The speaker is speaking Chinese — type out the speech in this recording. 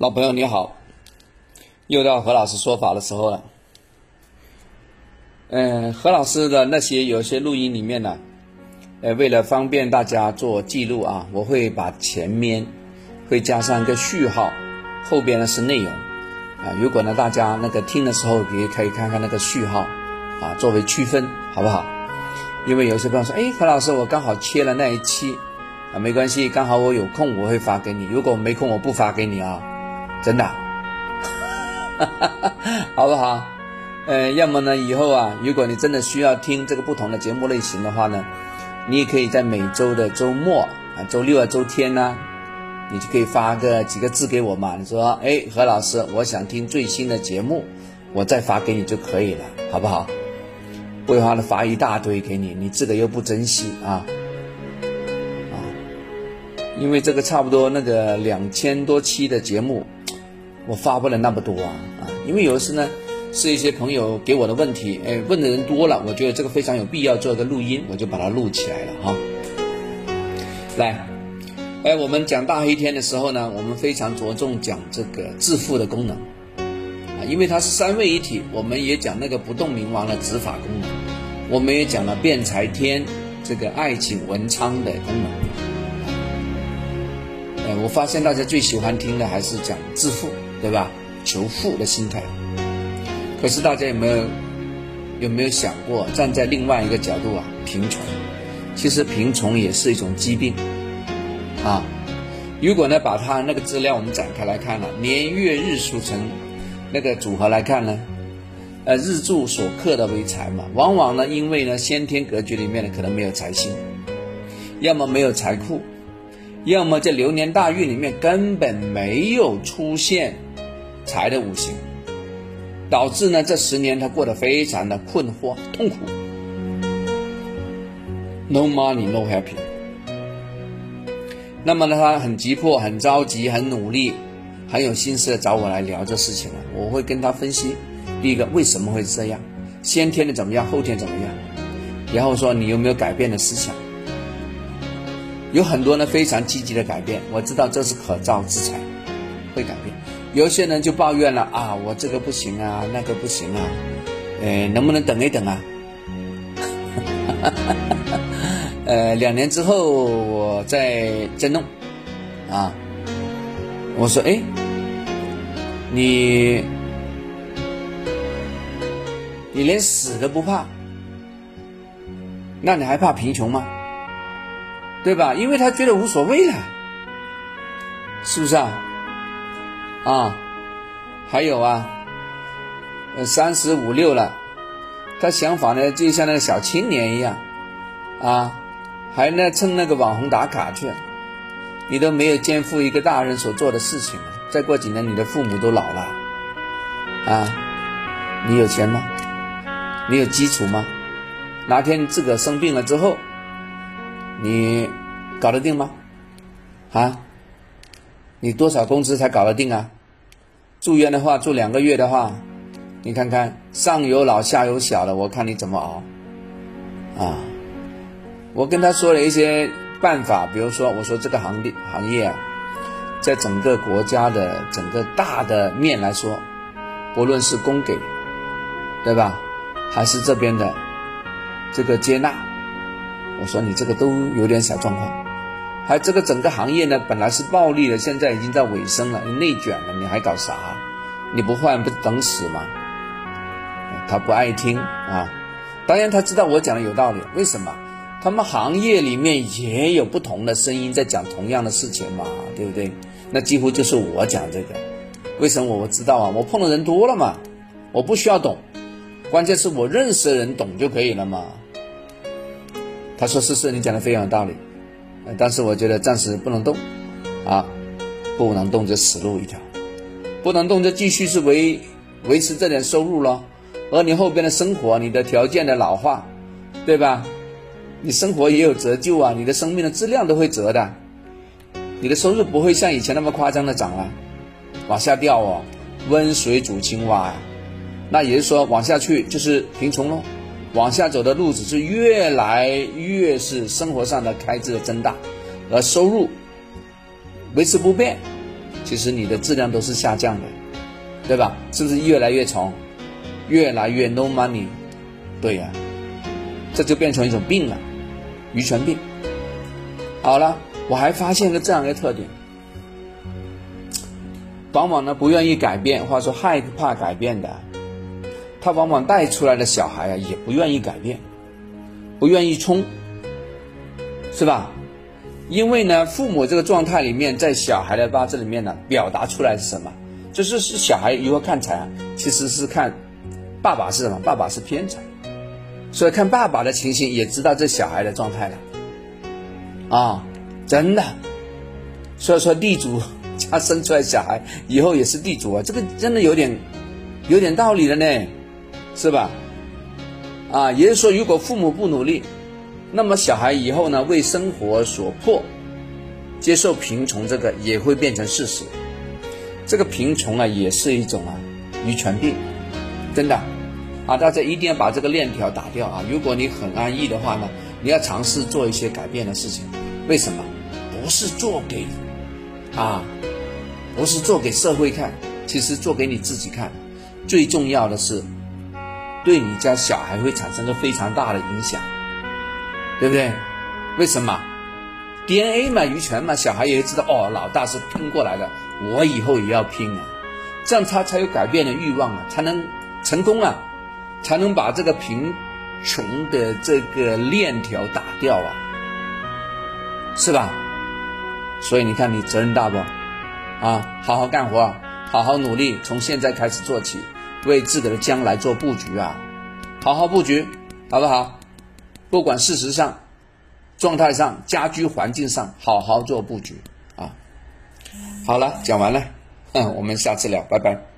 老朋友你好，又到何老师说法的时候了。嗯，何老师的那些有些录音里面呢，呃，为了方便大家做记录啊，我会把前面会加上一个序号，后边呢是内容啊。如果呢大家那个听的时候，也可以看看那个序号啊，作为区分，好不好？因为有些朋友说，哎，何老师，我刚好切了那一期啊，没关系，刚好我有空我会发给你。如果没空，我不发给你啊。真的，好不好？呃，要么呢，以后啊，如果你真的需要听这个不同的节目类型的话呢，你也可以在每周的周末啊，周六啊、周天呢，你就可以发个几个字给我嘛。你说，哎，何老师，我想听最新的节目，我再发给你就可以了，好不好？不然的发一大堆给你，你自个又不珍惜啊。啊，因为这个差不多那个两千多期的节目。我发不了那么多啊啊，因为有的时呢是一些朋友给我的问题，哎，问的人多了，我觉得这个非常有必要做一个录音，我就把它录起来了哈。来，哎，我们讲大黑天的时候呢，我们非常着重讲这个致富的功能啊，因为它是三位一体。我们也讲那个不动明王的执法功能，我们也讲了辩财天这个爱情文昌的功能。哎，我发现大家最喜欢听的还是讲致富。对吧？求富的心态。可是大家有没有有没有想过，站在另外一个角度啊？贫穷，其实贫穷也是一种疾病啊。如果呢，把它那个资料我们展开来看了，年月日数成那个组合来看呢，呃，日柱所克的为财嘛，往往呢，因为呢先天格局里面呢可能没有财星，要么没有财库，要么在流年大运里面根本没有出现。财的五行，导致呢这十年他过得非常的困惑痛苦，no money no happy。那么呢他很急迫很着急很努力很有心思的找我来聊这事情了，我会跟他分析第一个为什么会这样，先天的怎么样后天怎么样，然后说你有没有改变的思想，有很多呢非常积极的改变，我知道这是可造之材，会改变。有些人就抱怨了啊，我这个不行啊，那个不行啊，呃，能不能等一等啊？呃，两年之后我再再弄啊。我说，哎，你你连死都不怕，那你还怕贫穷吗？对吧？因为他觉得无所谓了，是不是啊？啊，还有啊，三十五六了，他想法呢就像那个小青年一样，啊，还呢蹭那个网红打卡去，你都没有肩负一个大人所做的事情，再过几年你的父母都老了，啊，你有钱吗？你有基础吗？哪天自个生病了之后，你搞得定吗？啊？你多少工资才搞得定啊？住院的话，住两个月的话，你看看上有老下有小的，我看你怎么熬啊？我跟他说了一些办法，比如说，我说这个行业行业啊，在整个国家的整个大的面来说，不论是供给，对吧？还是这边的这个接纳，我说你这个都有点小状况。还这个整个行业呢，本来是暴利的，现在已经在尾声了，内卷了，你还搞啥？你不换不等死吗？他不爱听啊，当然他知道我讲的有道理。为什么？他们行业里面也有不同的声音在讲同样的事情嘛，对不对？那几乎就是我讲这个。为什么我知道啊？我碰的人多了嘛，我不需要懂，关键是我认识的人懂就可以了嘛。他说：“是是，你讲的非常有道理。”但是我觉得暂时不能动，啊，不能动就死路一条，不能动就继续是维维持这点收入咯，而你后边的生活，你的条件的老化，对吧？你生活也有折旧啊，你的生命的质量都会折的，你的收入不会像以前那么夸张的涨了，往下掉哦，温水煮青蛙呀，那也就是说往下去就是贫穷喽。往下走的路子是越来越是生活上的开支的增大，而收入维持不变，其实你的质量都是下降的，对吧？是不是越来越穷，越来越 no money？对呀，这就变成一种病了，愚蠢病。好了，我还发现个这样一个特点，往往呢不愿意改变，或者说害怕改变的，他往往带出来的小孩啊也不愿意改变，不愿意冲，是吧？因为呢，父母这个状态里面，在小孩的八字里面呢，表达出来是什么？就是是小孩如何看财啊？其实是看爸爸是什么？爸爸是偏财，所以看爸爸的情形，也知道这小孩的状态了。啊，真的，所以说地主家生出来小孩以后也是地主啊，这个真的有点有点道理了呢，是吧？啊，也就是说，如果父母不努力，那么小孩以后呢为生活所迫，接受贫穷，这个也会变成事实。这个贫穷啊，也是一种啊遗传病，真的啊，大家一定要把这个链条打掉啊！如果你很安逸的话呢，你要尝试做一些改变的事情。为什么？不是做给啊，不是做给社会看，其实做给你自己看。最重要的是，对你家小孩会产生个非常大的影响，对不对？为什么？DNA 嘛，遗传嘛，小孩也知道哦，老大是拼过来的，我以后也要拼啊，这样他才有改变的欲望啊，才能成功啊，才能把这个贫穷的这个链条打掉啊。是吧？所以你看，你责任大不？啊，好好干活，好好努力，从现在开始做起，为自己的将来做布局啊！好好布局，好不好？不管事实上、状态上、家居环境上，好好做布局啊！好了，讲完了，嗯，我们下次聊，拜拜。